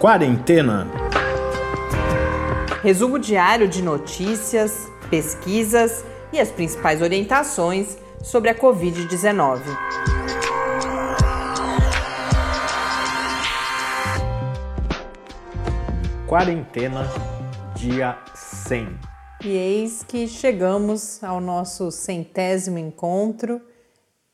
Quarentena. Resumo diário de notícias, pesquisas e as principais orientações sobre a Covid-19. Quarentena, dia 100. E eis que chegamos ao nosso centésimo encontro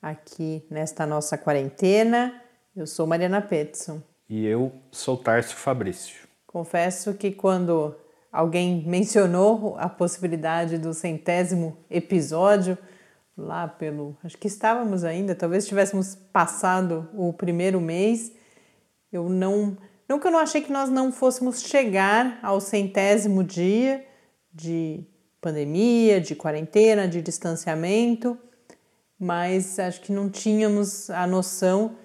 aqui nesta nossa quarentena. Eu sou Mariana Petson. E eu sou Tarso Fabrício. Confesso que quando alguém mencionou a possibilidade do centésimo episódio, lá pelo. Acho que estávamos ainda, talvez tivéssemos passado o primeiro mês, eu não. Eu não achei que nós não fôssemos chegar ao centésimo dia de pandemia, de quarentena, de distanciamento, mas acho que não tínhamos a noção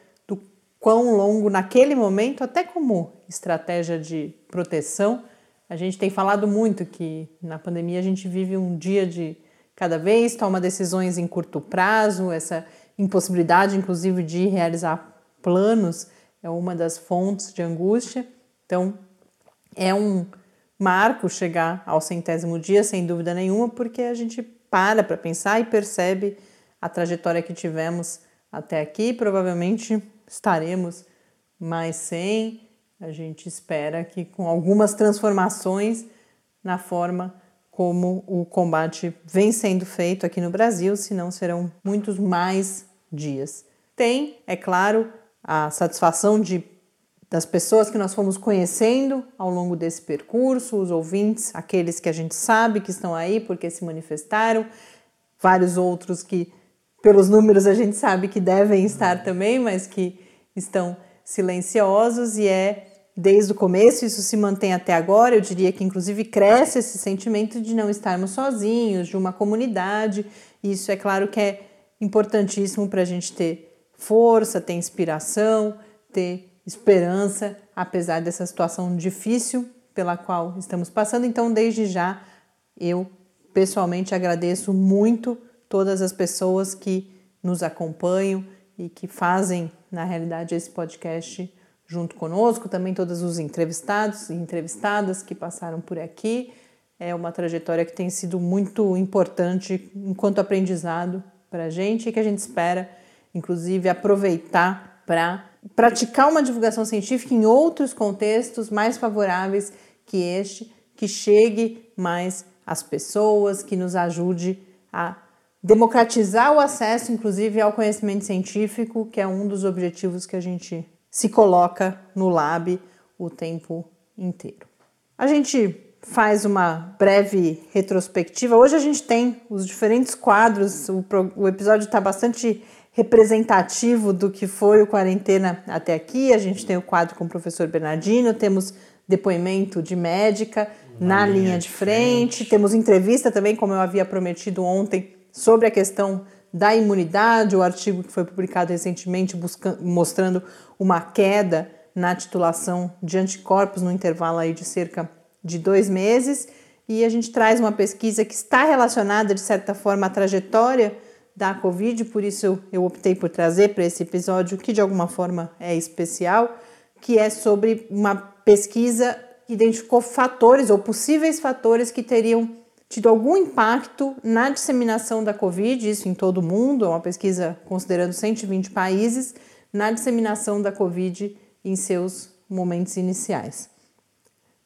quão longo naquele momento, até como estratégia de proteção, a gente tem falado muito que na pandemia a gente vive um dia de cada vez, toma decisões em curto prazo, essa impossibilidade, inclusive, de realizar planos é uma das fontes de angústia. Então, é um marco chegar ao centésimo dia, sem dúvida nenhuma, porque a gente para para pensar e percebe a trajetória que tivemos até aqui. Provavelmente estaremos mais sem. A gente espera que com algumas transformações na forma como o combate vem sendo feito aqui no Brasil, senão serão muitos mais dias. Tem, é claro, a satisfação de das pessoas que nós fomos conhecendo ao longo desse percurso, os ouvintes, aqueles que a gente sabe que estão aí porque se manifestaram, vários outros que pelos números a gente sabe que devem estar também, mas que estão silenciosos e é desde o começo, isso se mantém até agora. Eu diria que, inclusive, cresce esse sentimento de não estarmos sozinhos, de uma comunidade. Isso é claro que é importantíssimo para a gente ter força, ter inspiração, ter esperança, apesar dessa situação difícil pela qual estamos passando. Então, desde já, eu pessoalmente agradeço muito todas as pessoas que nos acompanham e que fazem, na realidade, esse podcast junto conosco, também todos os entrevistados e entrevistadas que passaram por aqui. É uma trajetória que tem sido muito importante enquanto aprendizado para a gente e que a gente espera, inclusive, aproveitar para praticar uma divulgação científica em outros contextos mais favoráveis que este, que chegue mais às pessoas, que nos ajude a democratizar o acesso, inclusive, ao conhecimento científico, que é um dos objetivos que a gente se coloca no lab o tempo inteiro. A gente faz uma breve retrospectiva. Hoje a gente tem os diferentes quadros, o, o episódio está bastante representativo do que foi o quarentena até aqui. A gente tem o quadro com o professor Bernardino, temos depoimento de médica na, na linha, linha, de frente, frente, temos entrevista também, como eu havia prometido ontem, sobre a questão da imunidade, o artigo que foi publicado recentemente buscando, mostrando uma queda na titulação de anticorpos no intervalo aí de cerca de dois meses. E a gente traz uma pesquisa que está relacionada, de certa forma, à trajetória da Covid, por isso eu optei por trazer para esse episódio, que de alguma forma é especial, que é sobre uma pesquisa que identificou fatores ou possíveis fatores que teriam tido algum impacto na disseminação da Covid, isso em todo o mundo, é uma pesquisa considerando 120 países, na disseminação da Covid em seus momentos iniciais.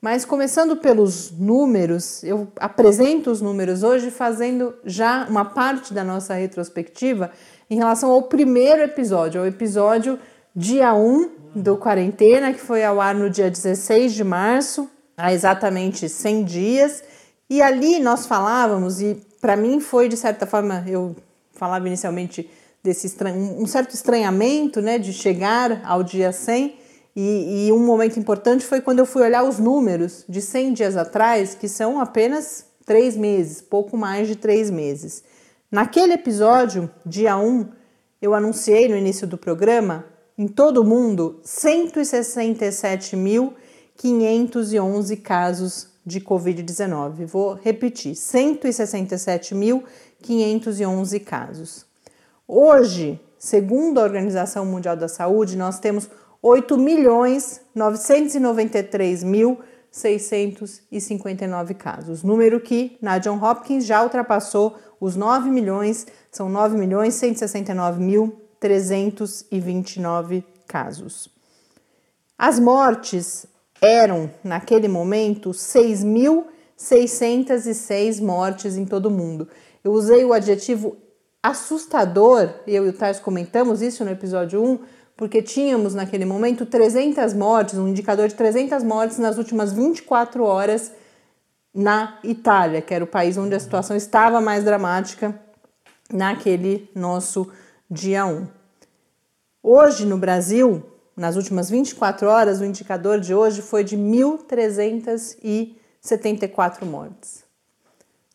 Mas começando pelos números, eu apresento os números hoje fazendo já uma parte da nossa retrospectiva em relação ao primeiro episódio, ao episódio dia 1 do quarentena, que foi ao ar no dia 16 de março, há exatamente 100 dias e ali nós falávamos, e para mim foi de certa forma, eu falava inicialmente desse estranho, um certo estranhamento né, de chegar ao dia 100. E, e, um momento importante foi quando eu fui olhar os números de 100 dias atrás, que são apenas três meses, pouco mais de três meses. Naquele episódio, dia 1, eu anunciei no início do programa, em todo o mundo, 167.511 casos de Covid-19. Vou repetir: 167.511 casos. Hoje, segundo a Organização Mundial da Saúde, nós temos 8 milhões 993 mil 659 casos, número que na John Hopkins já ultrapassou os 9 milhões, são 9 milhões 169 mil 329 casos. As mortes eram, naquele momento, 6.606 mortes em todo o mundo. Eu usei o adjetivo assustador, eu e o Tais comentamos isso no episódio 1, porque tínhamos naquele momento 300 mortes, um indicador de 300 mortes nas últimas 24 horas na Itália, que era o país onde a situação estava mais dramática naquele nosso dia 1. Hoje no Brasil, nas últimas 24 horas, o indicador de hoje foi de 1.374 mortes.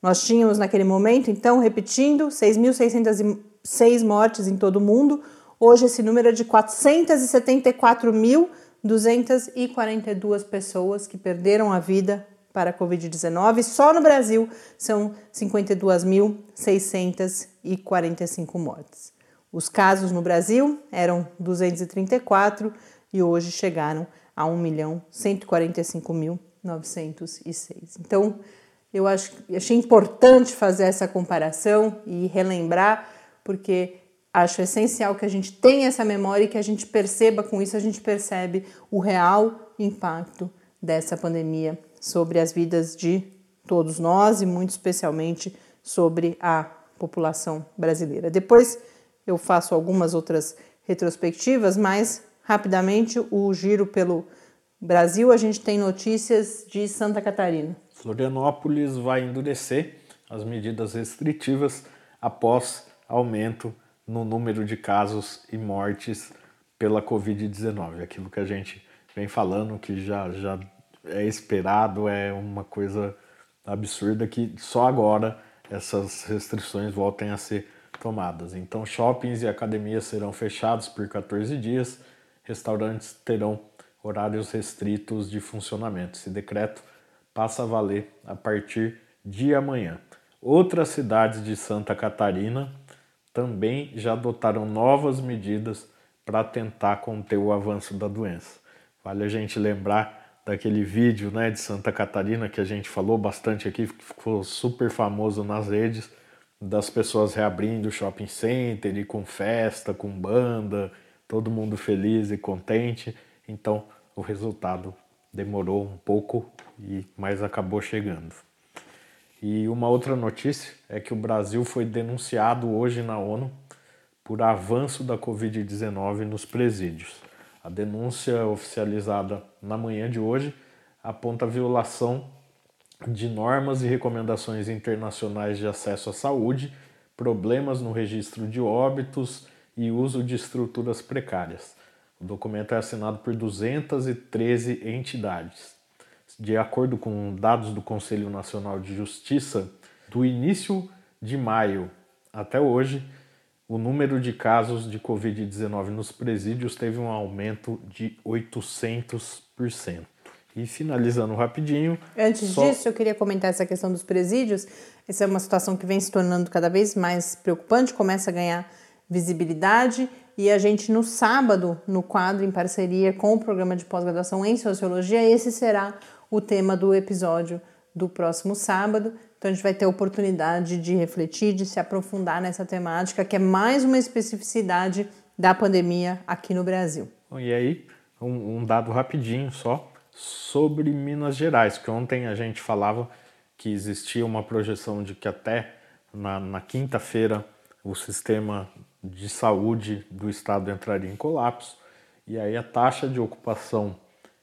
Nós tínhamos naquele momento, então, repetindo, 6.606 mortes em todo o mundo. Hoje esse número é de 474.242 pessoas que perderam a vida para a Covid-19. Só no Brasil são 52.645 mortes. Os casos no Brasil eram 234 e hoje chegaram a 1.145.906. Então, eu acho, achei importante fazer essa comparação e relembrar, porque acho essencial que a gente tenha essa memória e que a gente perceba com isso, a gente percebe o real impacto dessa pandemia sobre as vidas de todos nós e muito especialmente sobre a população brasileira. Depois eu faço algumas outras retrospectivas, mas rapidamente o giro pelo Brasil, a gente tem notícias de Santa Catarina. Florianópolis vai endurecer as medidas restritivas após aumento no número de casos e mortes pela Covid-19. Aquilo que a gente vem falando, que já, já é esperado, é uma coisa absurda que só agora essas restrições voltem a ser tomadas. Então, shoppings e academias serão fechados por 14 dias, restaurantes terão horários restritos de funcionamento. Esse decreto passa a valer a partir de amanhã. Outras cidades de Santa Catarina também já adotaram novas medidas para tentar conter o avanço da doença. Vale a gente lembrar daquele vídeo né, de Santa Catarina que a gente falou bastante aqui, que ficou super famoso nas redes, das pessoas reabrindo o shopping center e com festa, com banda, todo mundo feliz e contente. Então o resultado demorou um pouco e mas acabou chegando. E uma outra notícia é que o Brasil foi denunciado hoje na ONU por avanço da Covid-19 nos presídios. A denúncia oficializada na manhã de hoje aponta a violação de normas e recomendações internacionais de acesso à saúde, problemas no registro de óbitos e uso de estruturas precárias. O documento é assinado por 213 entidades. De acordo com dados do Conselho Nacional de Justiça, do início de maio até hoje, o número de casos de Covid-19 nos presídios teve um aumento de 800%. E finalizando rapidinho. Antes só... disso, eu queria comentar essa questão dos presídios. Essa é uma situação que vem se tornando cada vez mais preocupante, começa a ganhar visibilidade. E a gente, no sábado, no quadro, em parceria com o programa de pós-graduação em Sociologia, esse será o tema do episódio do próximo sábado. Então, a gente vai ter a oportunidade de refletir, de se aprofundar nessa temática, que é mais uma especificidade da pandemia aqui no Brasil. E aí, um, um dado rapidinho só sobre Minas Gerais, que ontem a gente falava que existia uma projeção de que até na, na quinta-feira o sistema de saúde do estado entraria em colapso, e aí a taxa de ocupação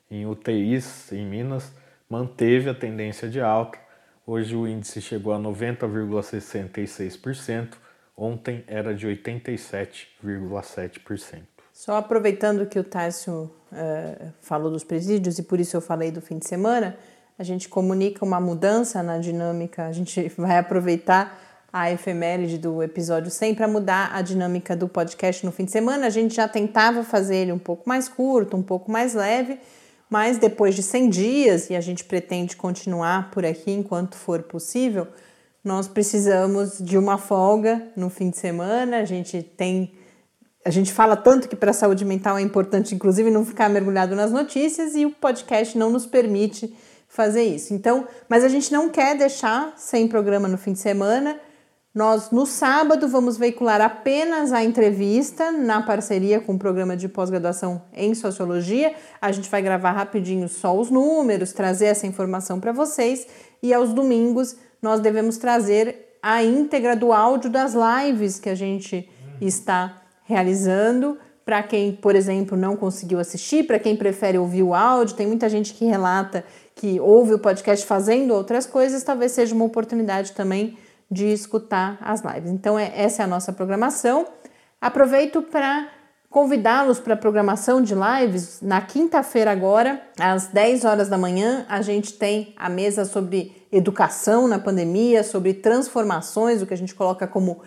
em UTIs em Minas manteve a tendência de alta. Hoje o índice chegou a 90,66%, ontem era de 87,7%. Só aproveitando que o Tássio uh, falou dos presídios e por isso eu falei do fim de semana, a gente comunica uma mudança na dinâmica, a gente vai aproveitar a efeméride do episódio 100 para mudar a dinâmica do podcast no fim de semana. A gente já tentava fazer ele um pouco mais curto, um pouco mais leve, mas depois de 100 dias, e a gente pretende continuar por aqui enquanto for possível, nós precisamos de uma folga no fim de semana. A gente tem a gente fala tanto que para a saúde mental é importante, inclusive, não ficar mergulhado nas notícias e o podcast não nos permite fazer isso. Então, mas a gente não quer deixar sem programa no fim de semana. Nós, no sábado, vamos veicular apenas a entrevista na parceria com o programa de pós-graduação em Sociologia. A gente vai gravar rapidinho só os números, trazer essa informação para vocês. E aos domingos, nós devemos trazer a íntegra do áudio das lives que a gente está realizando. Para quem, por exemplo, não conseguiu assistir, para quem prefere ouvir o áudio, tem muita gente que relata que ouve o podcast fazendo outras coisas, talvez seja uma oportunidade também de escutar as lives. Então, é, essa é a nossa programação. Aproveito para convidá-los para a programação de lives. Na quinta-feira, agora, às 10 horas da manhã, a gente tem a mesa sobre educação na pandemia, sobre transformações, o que a gente coloca como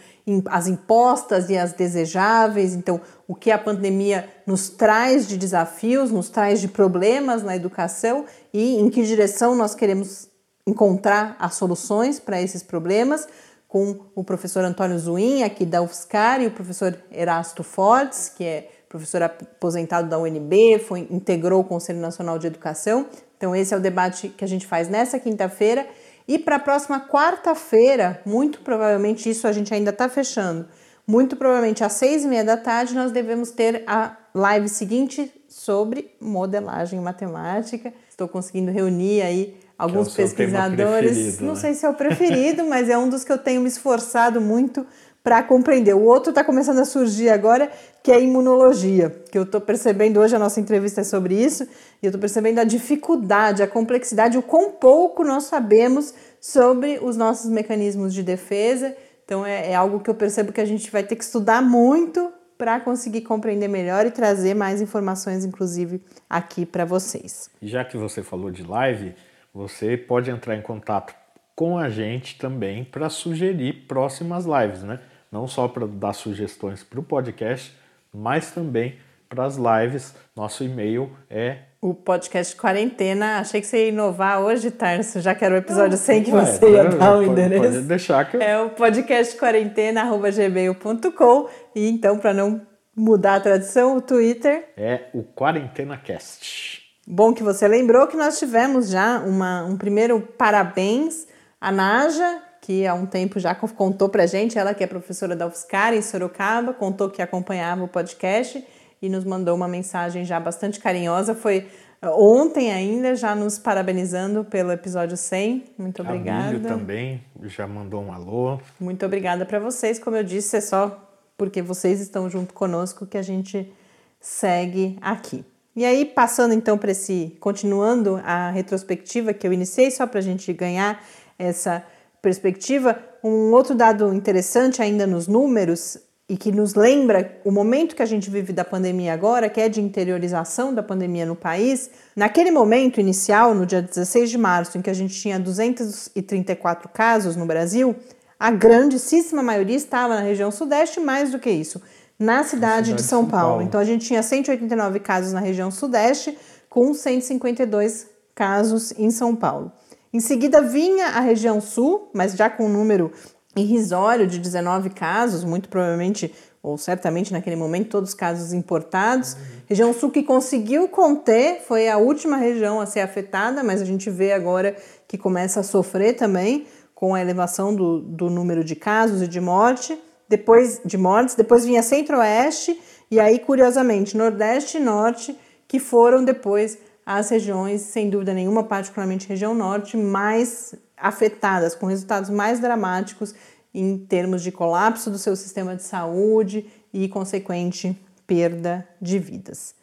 as impostas e as desejáveis. Então, o que a pandemia nos traz de desafios, nos traz de problemas na educação e em que direção nós queremos encontrar as soluções para esses problemas, com o professor Antônio Zuin, aqui da UFSCar, e o professor Erasto Fortes, que é professor aposentado da UNB, foi, integrou o Conselho Nacional de Educação. Então, esse é o debate que a gente faz nessa quinta-feira. E para a próxima quarta-feira, muito provavelmente isso a gente ainda está fechando, muito provavelmente às seis e meia da tarde, nós devemos ter a live seguinte sobre modelagem matemática. Estou conseguindo reunir aí alguns é pesquisadores. Não né? sei se é o preferido, mas é um dos que eu tenho me esforçado muito para compreender. O outro está começando a surgir agora, que é a imunologia, que eu estou percebendo hoje a nossa entrevista é sobre isso, e eu estou percebendo a dificuldade, a complexidade, o quão pouco nós sabemos sobre os nossos mecanismos de defesa. Então é, é algo que eu percebo que a gente vai ter que estudar muito para conseguir compreender melhor e trazer mais informações, inclusive, aqui para vocês. Já que você falou de live, você pode entrar em contato com a gente também para sugerir próximas lives, né? Não só para dar sugestões para o podcast, mas também para as lives. Nosso e-mail é o podcast quarentena. Achei que você ia inovar hoje, Tarso, já que era o episódio 100 que você ia dar o endereço. Pode deixar que eu... É o podcast quarentena@gmail.com e então para não mudar a tradição, o Twitter é o QuarentenaCast. Bom que você lembrou que nós tivemos já uma, um primeiro parabéns à Naja, que há um tempo já contou pra gente, ela que é professora da UFSCar em Sorocaba, contou que acompanhava o podcast e nos mandou uma mensagem já bastante carinhosa. Foi uh, ontem ainda, já nos parabenizando pelo episódio 100. Muito obrigada. A também já mandou um alô. Muito obrigada para vocês. Como eu disse, é só porque vocês estão junto conosco que a gente segue aqui. E aí, passando então para esse, continuando a retrospectiva que eu iniciei, só para a gente ganhar essa perspectiva, um outro dado interessante ainda nos números e que nos lembra o momento que a gente vive da pandemia agora, que é de interiorização da pandemia no país, naquele momento inicial, no dia 16 de março, em que a gente tinha 234 casos no Brasil, a grandíssima maioria estava na região sudeste, mais do que isso, na cidade, na cidade de São, São Paulo. Paulo. Então a gente tinha 189 casos na região sudeste, com 152 casos em São Paulo. Em seguida vinha a região sul, mas já com um número irrisório de 19 casos, muito provavelmente ou certamente naquele momento todos os casos importados. Uhum. Região sul que conseguiu conter, foi a última região a ser afetada, mas a gente vê agora que começa a sofrer também com a elevação do, do número de casos e de morte, depois de mortes, depois vinha centro-oeste e aí curiosamente nordeste e norte que foram depois as regiões, sem dúvida nenhuma, particularmente região norte, mais afetadas, com resultados mais dramáticos em termos de colapso do seu sistema de saúde e consequente perda de vidas.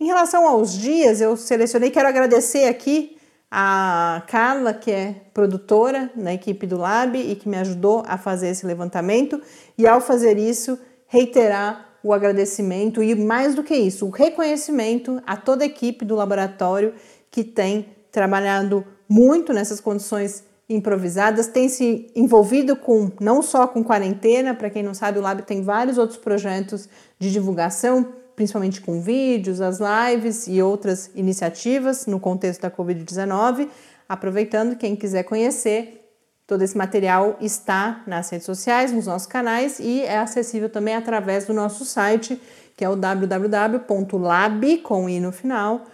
Em relação aos dias, eu selecionei, quero agradecer aqui a Carla, que é produtora na equipe do Lab e que me ajudou a fazer esse levantamento, e ao fazer isso, reiterar o agradecimento e, mais do que isso, o reconhecimento a toda a equipe do laboratório que tem trabalhado muito nessas condições improvisadas, tem se envolvido com não só com quarentena, para quem não sabe, o Lab tem vários outros projetos de divulgação, principalmente com vídeos, as lives e outras iniciativas no contexto da Covid-19. Aproveitando, quem quiser conhecer, Todo esse material está nas redes sociais, nos nossos canais e é acessível também através do nosso site, que é o www.lab, com i no final,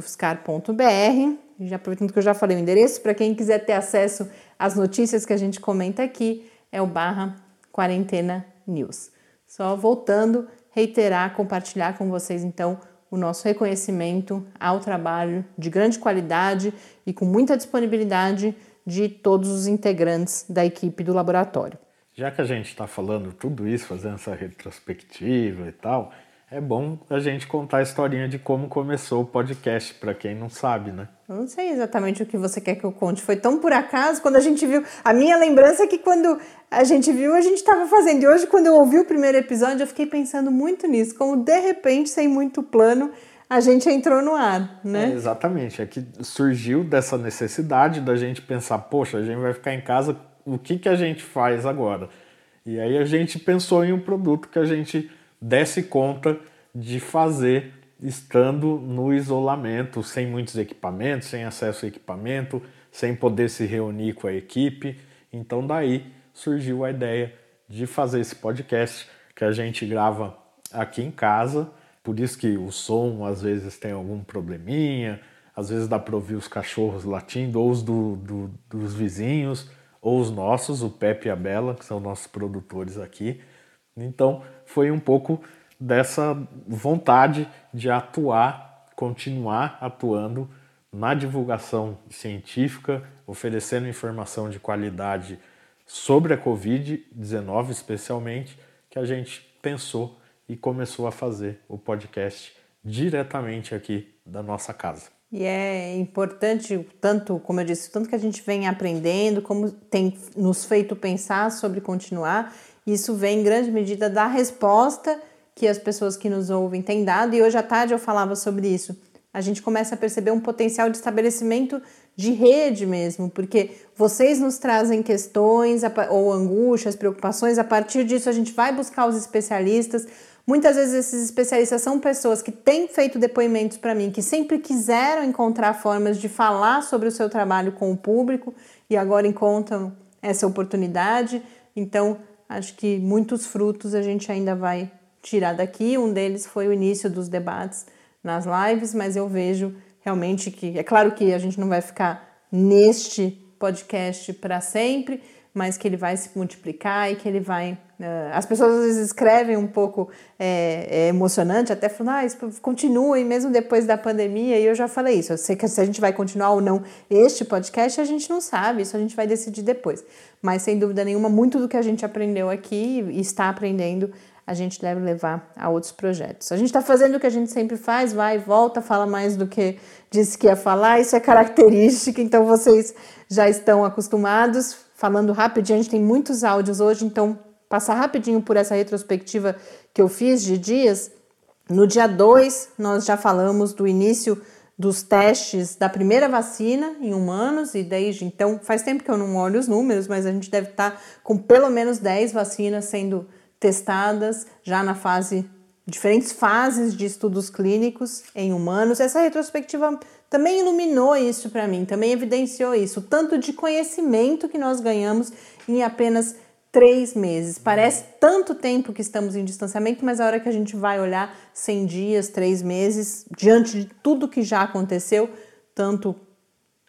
.fiscar.br. Já aproveitando que eu já falei o endereço, para quem quiser ter acesso às notícias que a gente comenta aqui, é o barra quarentena news. Só voltando, reiterar, compartilhar com vocês então o nosso reconhecimento ao trabalho de grande qualidade e com muita disponibilidade de todos os integrantes da equipe do laboratório. Já que a gente está falando tudo isso, fazendo essa retrospectiva e tal, é bom a gente contar a historinha de como começou o podcast, para quem não sabe, né? Eu não sei exatamente o que você quer que eu conte. Foi tão por acaso quando a gente viu. A minha lembrança é que quando a gente viu, a gente estava fazendo. E hoje, quando eu ouvi o primeiro episódio, eu fiquei pensando muito nisso. Como de repente, sem muito plano, a gente entrou no ar, né? É, exatamente. É que surgiu dessa necessidade da gente pensar: poxa, a gente vai ficar em casa, o que, que a gente faz agora? E aí a gente pensou em um produto que a gente desse conta de fazer estando no isolamento, sem muitos equipamentos, sem acesso a equipamento, sem poder se reunir com a equipe. Então daí surgiu a ideia de fazer esse podcast que a gente grava aqui em casa. Por isso que o som às vezes tem algum probleminha, às vezes dá para ouvir os cachorros latindo, ou os do, do, dos vizinhos, ou os nossos, o Pepe e a Bela, que são nossos produtores aqui. Então foi um pouco dessa vontade de atuar, continuar atuando na divulgação científica, oferecendo informação de qualidade sobre a Covid-19, especialmente, que a gente pensou e começou a fazer o podcast diretamente aqui da nossa casa. E é importante, tanto, como eu disse, tanto que a gente vem aprendendo, como tem nos feito pensar sobre continuar isso vem em grande medida da resposta que as pessoas que nos ouvem têm dado, e hoje à tarde eu falava sobre isso. A gente começa a perceber um potencial de estabelecimento de rede mesmo, porque vocês nos trazem questões ou angústias, preocupações, a partir disso a gente vai buscar os especialistas. Muitas vezes esses especialistas são pessoas que têm feito depoimentos para mim, que sempre quiseram encontrar formas de falar sobre o seu trabalho com o público e agora encontram essa oportunidade. Então, Acho que muitos frutos a gente ainda vai tirar daqui. Um deles foi o início dos debates nas lives, mas eu vejo realmente que é claro que a gente não vai ficar neste podcast para sempre, mas que ele vai se multiplicar e que ele vai. Uh, as pessoas às vezes escrevem um pouco é, é emocionante, até falando, ah, isso continue mesmo depois da pandemia, e eu já falei isso. Eu sei que se a gente vai continuar ou não este podcast, a gente não sabe, isso a gente vai decidir depois. Mas sem dúvida nenhuma, muito do que a gente aprendeu aqui e está aprendendo, a gente deve levar a outros projetos. A gente está fazendo o que a gente sempre faz, vai e volta, fala mais do que disse que ia falar, isso é característica, então vocês já estão acostumados falando rapidinho, a gente tem muitos áudios hoje, então passar rapidinho por essa retrospectiva que eu fiz de dias. No dia 2, nós já falamos do início dos testes da primeira vacina em humanos, e desde então, faz tempo que eu não olho os números, mas a gente deve estar com pelo menos 10 vacinas sendo testadas já na fase diferentes fases de estudos clínicos em humanos. Essa retrospectiva também iluminou isso para mim, também evidenciou isso, tanto de conhecimento que nós ganhamos em apenas três meses. Parece tanto tempo que estamos em distanciamento, mas a hora que a gente vai olhar 100 dias, três meses, diante de tudo que já aconteceu, tanto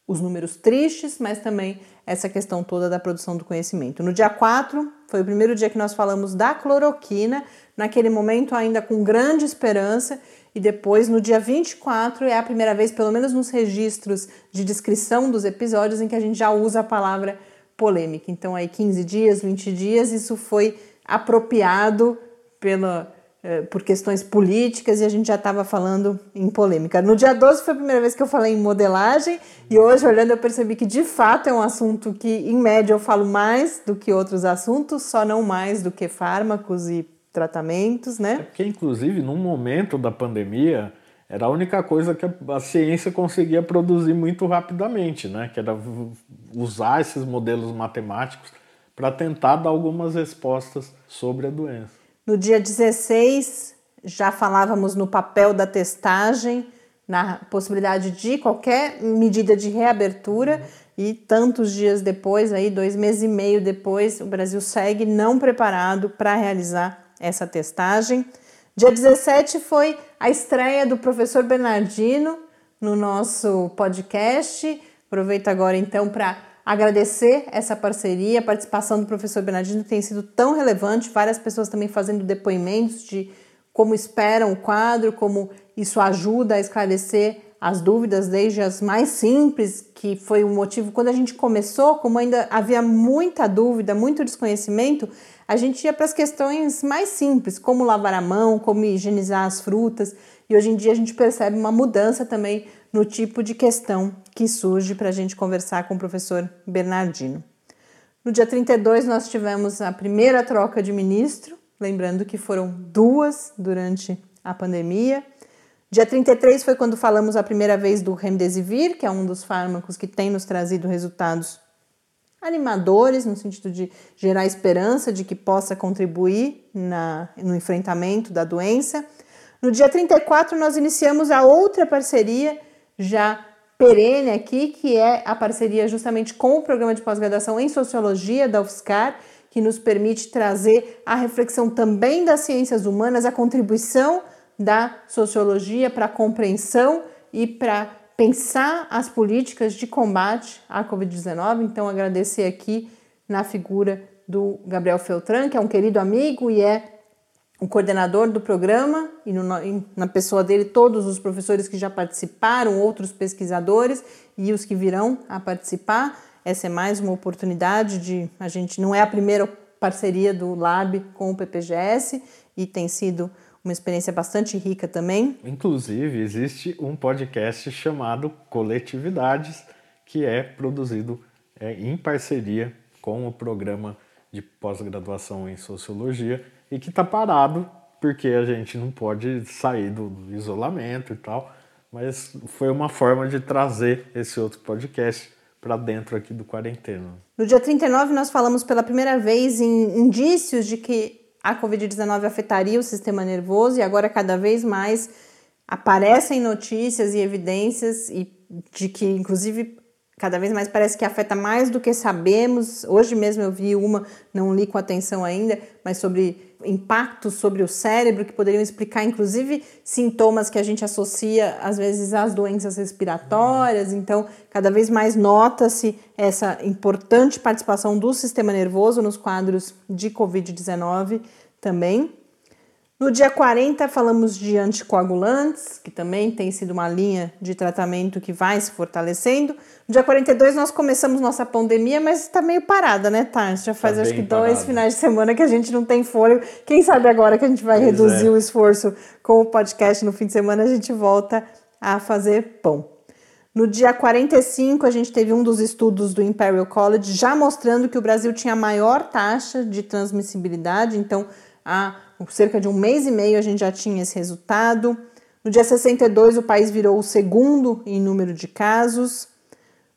os números tristes, mas também essa questão toda da produção do conhecimento. No dia 4, foi o primeiro dia que nós falamos da cloroquina, naquele momento ainda com grande esperança, e depois no dia 24 é a primeira vez, pelo menos nos registros de descrição dos episódios, em que a gente já usa a palavra polêmica. Então aí 15 dias, 20 dias, isso foi apropriado pela eh, por questões políticas e a gente já estava falando em polêmica. No dia 12 foi a primeira vez que eu falei em modelagem e hoje, olhando, eu percebi que de fato é um assunto que, em média, eu falo mais do que outros assuntos, só não mais do que fármacos e tratamentos, né? É porque, inclusive, num momento da pandemia, era a única coisa que a ciência conseguia produzir muito rapidamente, né? Que era usar esses modelos matemáticos para tentar dar algumas respostas sobre a doença. No dia 16, já falávamos no papel da testagem, na possibilidade de qualquer medida de reabertura, e tantos dias depois, aí dois meses e meio depois, o Brasil segue não preparado para realizar essa testagem. Dia 17 foi a estreia do professor Bernardino no nosso podcast. Aproveito agora então para agradecer essa parceria, a participação do professor Bernardino tem sido tão relevante, várias pessoas também fazendo depoimentos de como esperam o quadro, como isso ajuda a esclarecer as dúvidas, desde as mais simples, que foi o motivo. Quando a gente começou, como ainda havia muita dúvida, muito desconhecimento, a gente ia para as questões mais simples, como lavar a mão, como higienizar as frutas, e hoje em dia a gente percebe uma mudança também no tipo de questão que surge para a gente conversar com o professor Bernardino. No dia 32, nós tivemos a primeira troca de ministro, lembrando que foram duas durante a pandemia. Dia 33 foi quando falamos a primeira vez do Remdesivir, que é um dos fármacos que tem nos trazido resultados animadores, no sentido de gerar esperança de que possa contribuir na, no enfrentamento da doença. No dia 34, nós iniciamos a outra parceria, já perene aqui, que é a parceria justamente com o programa de pós-graduação em Sociologia da UFSCar, que nos permite trazer a reflexão também das ciências humanas, a contribuição da sociologia para a compreensão e para pensar as políticas de combate à Covid-19. Então, agradecer aqui na figura do Gabriel Feltran, que é um querido amigo e é o coordenador do programa, e, no, na pessoa dele, todos os professores que já participaram, outros pesquisadores e os que virão a participar. Essa é mais uma oportunidade de. A gente não é a primeira parceria do Lab com o PPGS e tem sido uma experiência bastante rica também. Inclusive, existe um podcast chamado Coletividades, que é produzido é, em parceria com o programa de pós-graduação em Sociologia e que está parado porque a gente não pode sair do, isolamento e tal, mas foi uma forma de trazer esse outro podcast para dentro aqui do quarentena. No dia 39 nós falamos pela primeira vez em indícios de que a Covid-19 afetaria o sistema nervoso e agora cada vez mais aparecem notícias e evidências e de que, inclusive, cada vez mais parece que afeta mais do que sabemos. Hoje mesmo eu vi uma, não li com atenção ainda, mas sobre impactos sobre o cérebro que poderiam explicar, inclusive, sintomas que a gente associa às vezes às doenças respiratórias. Então, cada vez mais nota-se essa importante participação do sistema nervoso nos quadros de Covid-19 também. No dia 40, falamos de anticoagulantes, que também tem sido uma linha de tratamento que vai se fortalecendo. No dia 42, nós começamos nossa pandemia, mas está meio parada, né, Tarso? Já faz tá acho que dois parado. finais de semana que a gente não tem fôlego. Quem sabe agora que a gente vai pois reduzir é. o esforço com o podcast no fim de semana, a gente volta a fazer pão. No dia 45, a gente teve um dos estudos do Imperial College já mostrando que o Brasil tinha a maior taxa de transmissibilidade, então cerca de um mês e meio a gente já tinha esse resultado. No dia 62, o país virou o segundo em número de casos.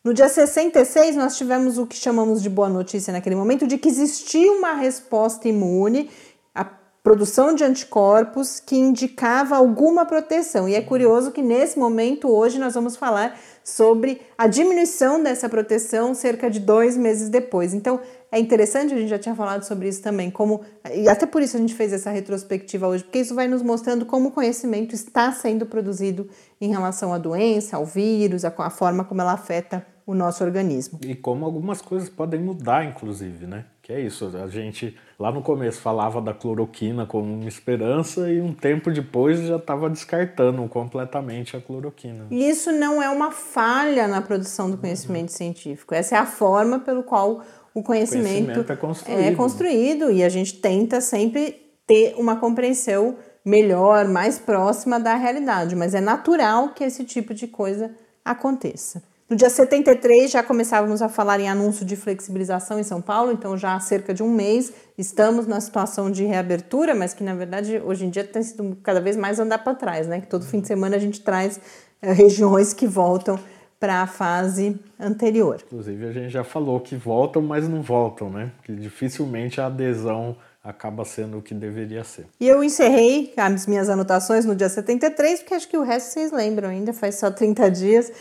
No dia 66, nós tivemos o que chamamos de boa notícia naquele momento, de que existia uma resposta imune, a produção de anticorpos que indicava alguma proteção. E é curioso que nesse momento, hoje, nós vamos falar sobre a diminuição dessa proteção cerca de dois meses depois. Então, é interessante, a gente já tinha falado sobre isso também, como e até por isso a gente fez essa retrospectiva hoje, porque isso vai nos mostrando como o conhecimento está sendo produzido em relação à doença, ao vírus, a, a forma como ela afeta o nosso organismo. E como algumas coisas podem mudar, inclusive, né? Que é isso, a gente lá no começo falava da cloroquina como uma esperança e um tempo depois já estava descartando completamente a cloroquina. E isso não é uma falha na produção do conhecimento uhum. científico, essa é a forma pelo qual o conhecimento, conhecimento é, construído. é construído e a gente tenta sempre ter uma compreensão melhor, mais próxima da realidade, mas é natural que esse tipo de coisa aconteça. No dia 73 já começávamos a falar em anúncio de flexibilização em São Paulo, então já há cerca de um mês estamos na situação de reabertura, mas que na verdade hoje em dia tem sido cada vez mais andar para trás, né? Que todo fim de semana a gente traz é, regiões que voltam para a fase anterior. Inclusive, a gente já falou que voltam, mas não voltam, né? Que dificilmente a adesão acaba sendo o que deveria ser. E eu encerrei as minhas anotações no dia 73, porque acho que o resto vocês lembram ainda, faz só 30 dias.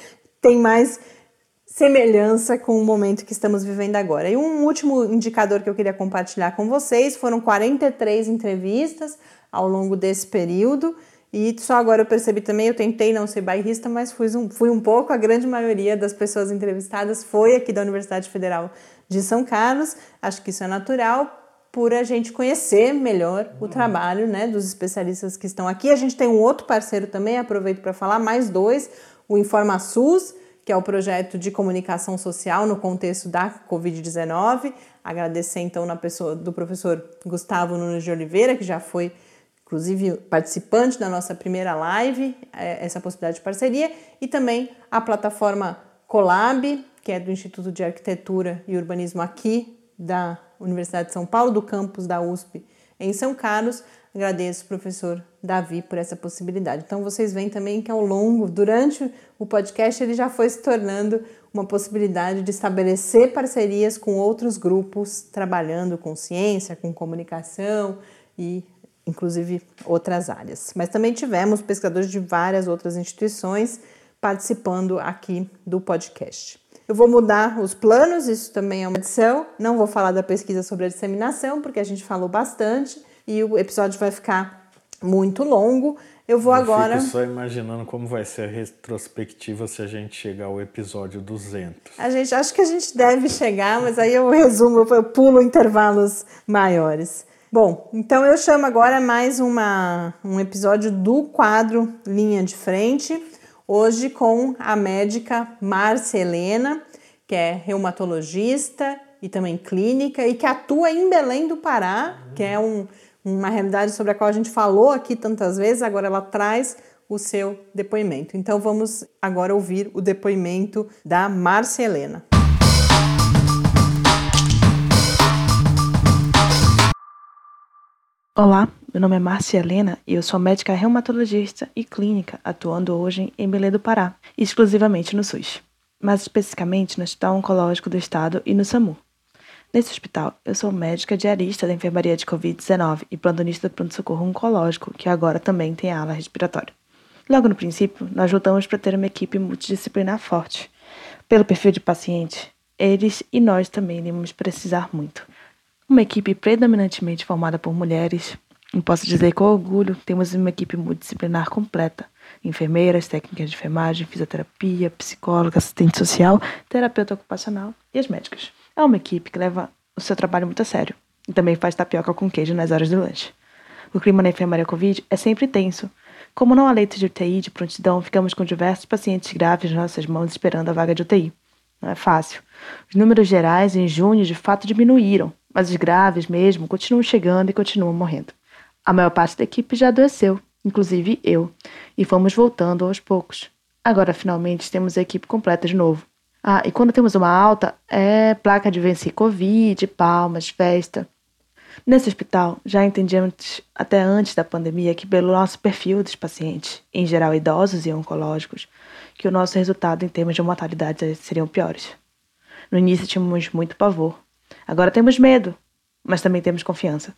Tem mais semelhança com o momento que estamos vivendo agora. E um último indicador que eu queria compartilhar com vocês foram 43 entrevistas ao longo desse período. E só agora eu percebi também, eu tentei não ser bairrista, mas fui um, fui um pouco. A grande maioria das pessoas entrevistadas foi aqui da Universidade Federal de São Carlos. Acho que isso é natural por a gente conhecer melhor o trabalho né, dos especialistas que estão aqui. A gente tem um outro parceiro também, aproveito para falar, mais dois, o InformaSUS, que é o projeto de comunicação social no contexto da Covid-19. Agradecer então na pessoa do professor Gustavo Nunes de Oliveira, que já foi inclusive participante da nossa primeira live, é, essa possibilidade de parceria, e também a plataforma Colab, que é do Instituto de Arquitetura e Urbanismo aqui da Universidade de São Paulo, do campus da USP em São Carlos. Agradeço, professor Davi, por essa possibilidade. Então, vocês veem também que ao longo, durante o podcast, ele já foi se tornando uma possibilidade de estabelecer parcerias com outros grupos trabalhando com ciência, com comunicação e, inclusive, outras áreas. Mas também tivemos pesquisadores de várias outras instituições participando aqui do podcast. Eu vou mudar os planos, isso também é uma edição. Não vou falar da pesquisa sobre a disseminação, porque a gente falou bastante e o episódio vai ficar muito longo. Eu vou eu agora. Fico só imaginando como vai ser a retrospectiva se a gente chegar ao episódio 200. A gente acho que a gente deve chegar, mas aí eu resumo, eu pulo intervalos maiores. Bom, então eu chamo agora mais uma, um episódio do quadro Linha de Frente, hoje com a médica Márcia Helena, que é reumatologista e também clínica e que atua em Belém do Pará, que é um, uma realidade sobre a qual a gente falou aqui tantas vezes, agora ela traz o seu depoimento. Então vamos agora ouvir o depoimento da Márcia Olá, meu nome é Márcia Helena e eu sou médica reumatologista e clínica, atuando hoje em Belém do Pará, exclusivamente no SUS, mais especificamente no Hospital Oncológico do Estado e no SAMU. Nesse hospital, eu sou médica diarista da enfermaria de Covid-19 e plantonista do pronto-socorro oncológico, que agora também tem ala respiratória. Logo no princípio, nós lutamos para ter uma equipe multidisciplinar forte. Pelo perfil de paciente, eles e nós também iremos precisar muito. Uma equipe predominantemente formada por mulheres, e posso dizer com orgulho, temos uma equipe multidisciplinar completa. Enfermeiras, técnicas de enfermagem, fisioterapia, psicóloga, assistente social, terapeuta ocupacional e as médicas. É uma equipe que leva o seu trabalho muito a sério e também faz tapioca com queijo nas horas do lanche. O clima na enfermaria Covid é sempre tenso. Como não há leitos de UTI de prontidão, ficamos com diversos pacientes graves nas nossas mãos esperando a vaga de UTI. Não é fácil. Os números gerais em junho de fato diminuíram, mas os graves mesmo continuam chegando e continuam morrendo. A maior parte da equipe já adoeceu, inclusive eu, e fomos voltando aos poucos. Agora finalmente temos a equipe completa de novo. Ah, e quando temos uma alta, é placa de vencer Covid, palmas, festa. Nesse hospital, já entendíamos até antes da pandemia que, pelo nosso perfil dos pacientes, em geral idosos e oncológicos, que o nosso resultado em termos de mortalidade seriam piores. No início tínhamos muito pavor. Agora temos medo, mas também temos confiança.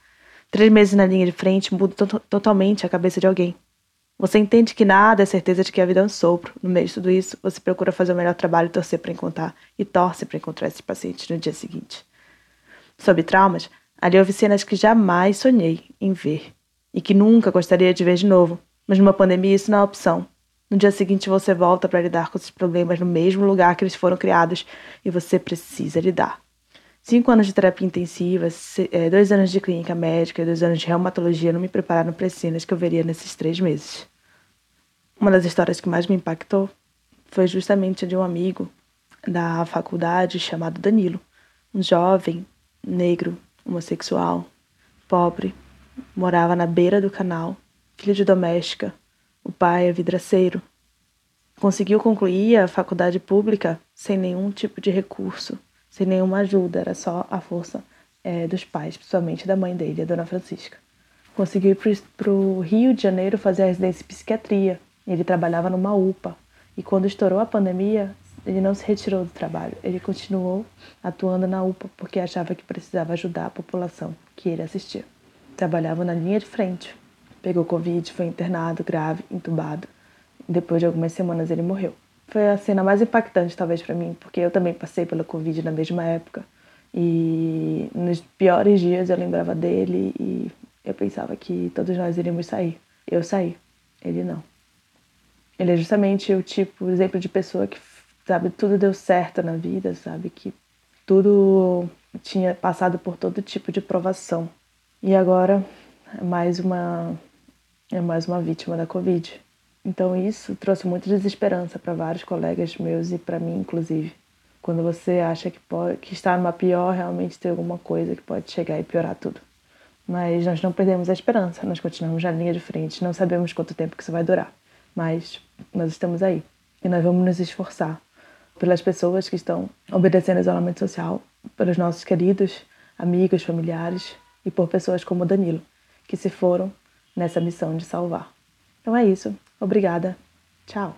Três meses na linha de frente muda to totalmente a cabeça de alguém. Você entende que nada é certeza de que a vida é um sopro. No meio de tudo isso, você procura fazer o melhor trabalho e torcer para encontrar e torce para encontrar esse paciente no dia seguinte. Sobre traumas, ali houve cenas que jamais sonhei em ver e que nunca gostaria de ver de novo. Mas numa pandemia isso não é opção. No dia seguinte você volta para lidar com esses problemas no mesmo lugar que eles foram criados e você precisa lidar. Cinco anos de terapia intensiva, é, dois anos de clínica médica e dois anos de reumatologia não me prepararam para as cenas que eu veria nesses três meses. Uma das histórias que mais me impactou foi justamente a de um amigo da faculdade chamado Danilo, um jovem negro, homossexual, pobre, morava na beira do canal, filho de doméstica, o pai é vidraceiro. Conseguiu concluir a faculdade pública sem nenhum tipo de recurso sem nenhuma ajuda, era só a força é, dos pais, principalmente da mãe dele, a dona Francisca. Conseguiu ir para o Rio de Janeiro fazer a residência em psiquiatria. Ele trabalhava numa UPA. E quando estourou a pandemia, ele não se retirou do trabalho. Ele continuou atuando na UPA porque achava que precisava ajudar a população que ele assistia. Trabalhava na linha de frente. Pegou Covid, foi internado grave, entubado. Depois de algumas semanas ele morreu. Foi a cena mais impactante, talvez, para mim, porque eu também passei pela Covid na mesma época. E nos piores dias eu lembrava dele e eu pensava que todos nós iríamos sair. Eu saí, ele não. Ele é justamente o tipo, exemplo de pessoa que, sabe, tudo deu certo na vida, sabe, que tudo tinha passado por todo tipo de provação. E agora é mais uma é mais uma vítima da Covid. Então isso trouxe muita desesperança para vários colegas meus e para mim inclusive. Quando você acha que pode que está numa pior, realmente tem alguma coisa que pode chegar e piorar tudo. Mas nós não perdemos a esperança, nós continuamos na linha de frente, não sabemos quanto tempo que isso vai durar, mas nós estamos aí e nós vamos nos esforçar pelas pessoas que estão obedecendo isolamento social, pelos nossos queridos amigos, familiares e por pessoas como Danilo, que se foram nessa missão de salvar. Então é isso. Obrigada. Tchau.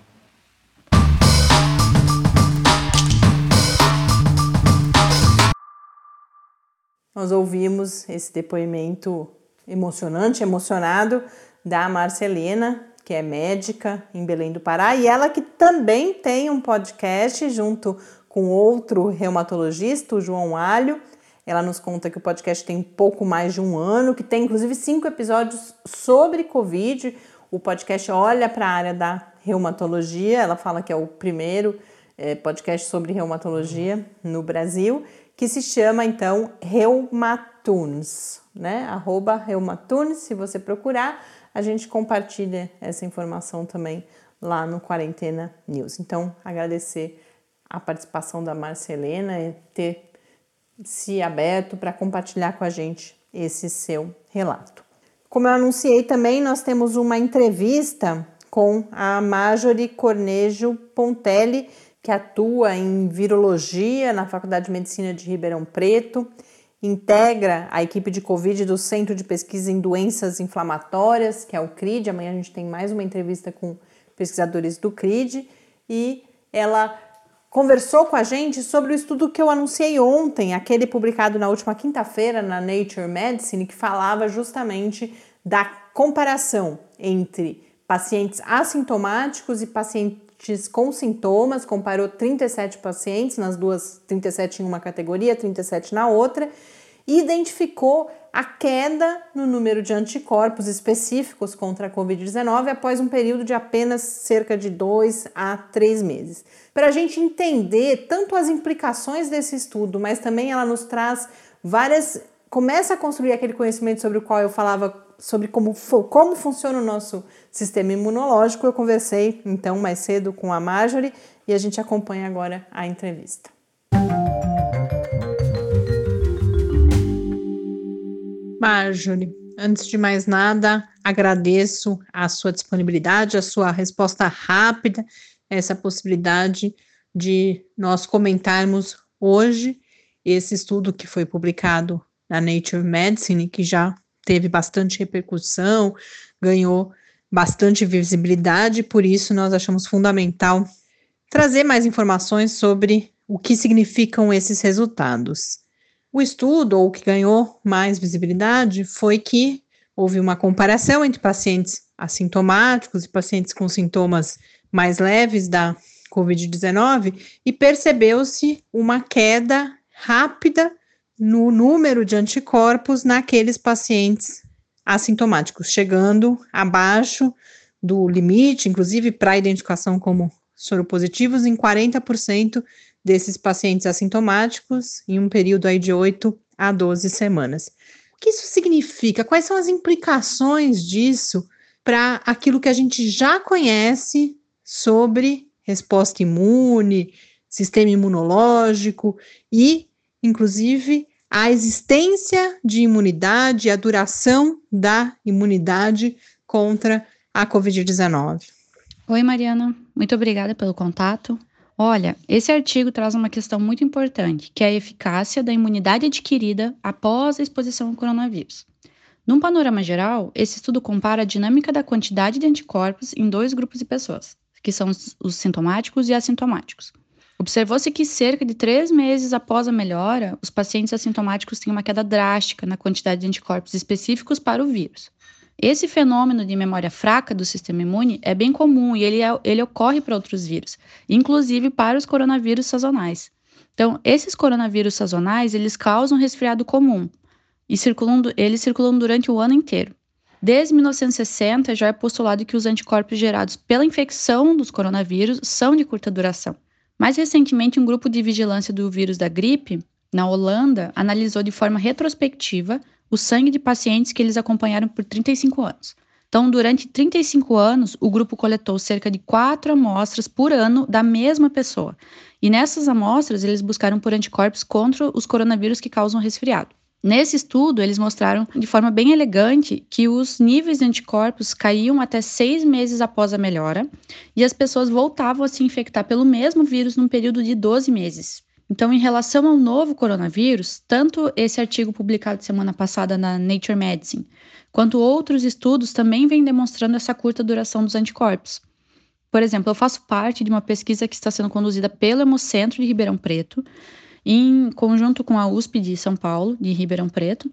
Nós ouvimos esse depoimento emocionante, emocionado da Marcelena, que é médica em Belém do Pará, e ela que também tem um podcast junto com outro reumatologista, o João Alho. Ela nos conta que o podcast tem pouco mais de um ano, que tem inclusive cinco episódios sobre Covid. O podcast olha para a área da reumatologia, ela fala que é o primeiro é, podcast sobre reumatologia no Brasil, que se chama então Reumatunes, né? Arroba Reumatunes, se você procurar a gente compartilha essa informação também lá no Quarentena News. Então, agradecer a participação da Marcelena e ter se aberto para compartilhar com a gente esse seu relato. Como eu anunciei também, nós temos uma entrevista com a Marjorie Cornejo Pontelli, que atua em virologia na Faculdade de Medicina de Ribeirão Preto integra a equipe de Covid do Centro de Pesquisa em Doenças Inflamatórias, que é o CRID. Amanhã a gente tem mais uma entrevista com pesquisadores do CRID e ela conversou com a gente sobre o estudo que eu anunciei ontem, aquele publicado na última quinta-feira na Nature Medicine, que falava justamente da comparação entre pacientes assintomáticos e pacientes com sintomas, comparou 37 pacientes nas duas, 37 em uma categoria, 37 na outra, identificou a queda no número de anticorpos específicos contra a Covid-19 após um período de apenas cerca de dois a três meses. Para a gente entender tanto as implicações desse estudo, mas também ela nos traz várias. começa a construir aquele conhecimento sobre o qual eu falava sobre como, como funciona o nosso sistema imunológico. Eu conversei então mais cedo com a Marjorie e a gente acompanha agora a entrevista. Marjorie, antes de mais nada, agradeço a sua disponibilidade, a sua resposta rápida, essa possibilidade de nós comentarmos hoje esse estudo que foi publicado na Nature Medicine, que já teve bastante repercussão, ganhou bastante visibilidade, por isso nós achamos fundamental trazer mais informações sobre o que significam esses resultados. O estudo, ou o que ganhou mais visibilidade, foi que houve uma comparação entre pacientes assintomáticos e pacientes com sintomas mais leves da Covid-19 e percebeu-se uma queda rápida no número de anticorpos naqueles pacientes assintomáticos, chegando abaixo do limite, inclusive para identificação como soropositivos, em 40% desses pacientes assintomáticos em um período aí de 8 a 12 semanas. O que isso significa? Quais são as implicações disso para aquilo que a gente já conhece sobre resposta imune, sistema imunológico e, inclusive, a existência de imunidade, a duração da imunidade contra a Covid-19? Oi, Mariana. Muito obrigada pelo contato. Olha, esse artigo traz uma questão muito importante, que é a eficácia da imunidade adquirida após a exposição ao coronavírus. Num panorama geral, esse estudo compara a dinâmica da quantidade de anticorpos em dois grupos de pessoas, que são os sintomáticos e assintomáticos. Observou-se que cerca de três meses após a melhora, os pacientes assintomáticos têm uma queda drástica na quantidade de anticorpos específicos para o vírus. Esse fenômeno de memória fraca do sistema imune é bem comum e ele, é, ele ocorre para outros vírus, inclusive para os coronavírus sazonais. Então, esses coronavírus sazonais, eles causam resfriado comum e circulam, eles circulam durante o ano inteiro. Desde 1960, já é postulado que os anticorpos gerados pela infecção dos coronavírus são de curta duração. Mais recentemente, um grupo de vigilância do vírus da gripe, na Holanda, analisou de forma retrospectiva o sangue de pacientes que eles acompanharam por 35 anos. Então, durante 35 anos, o grupo coletou cerca de quatro amostras por ano da mesma pessoa. E nessas amostras, eles buscaram por anticorpos contra os coronavírus que causam resfriado. Nesse estudo, eles mostraram de forma bem elegante que os níveis de anticorpos caíam até seis meses após a melhora e as pessoas voltavam a se infectar pelo mesmo vírus num período de 12 meses. Então, em relação ao novo coronavírus, tanto esse artigo publicado semana passada na Nature Medicine, quanto outros estudos também vêm demonstrando essa curta duração dos anticorpos. Por exemplo, eu faço parte de uma pesquisa que está sendo conduzida pelo Hemocentro de Ribeirão Preto, em conjunto com a USP de São Paulo, de Ribeirão Preto,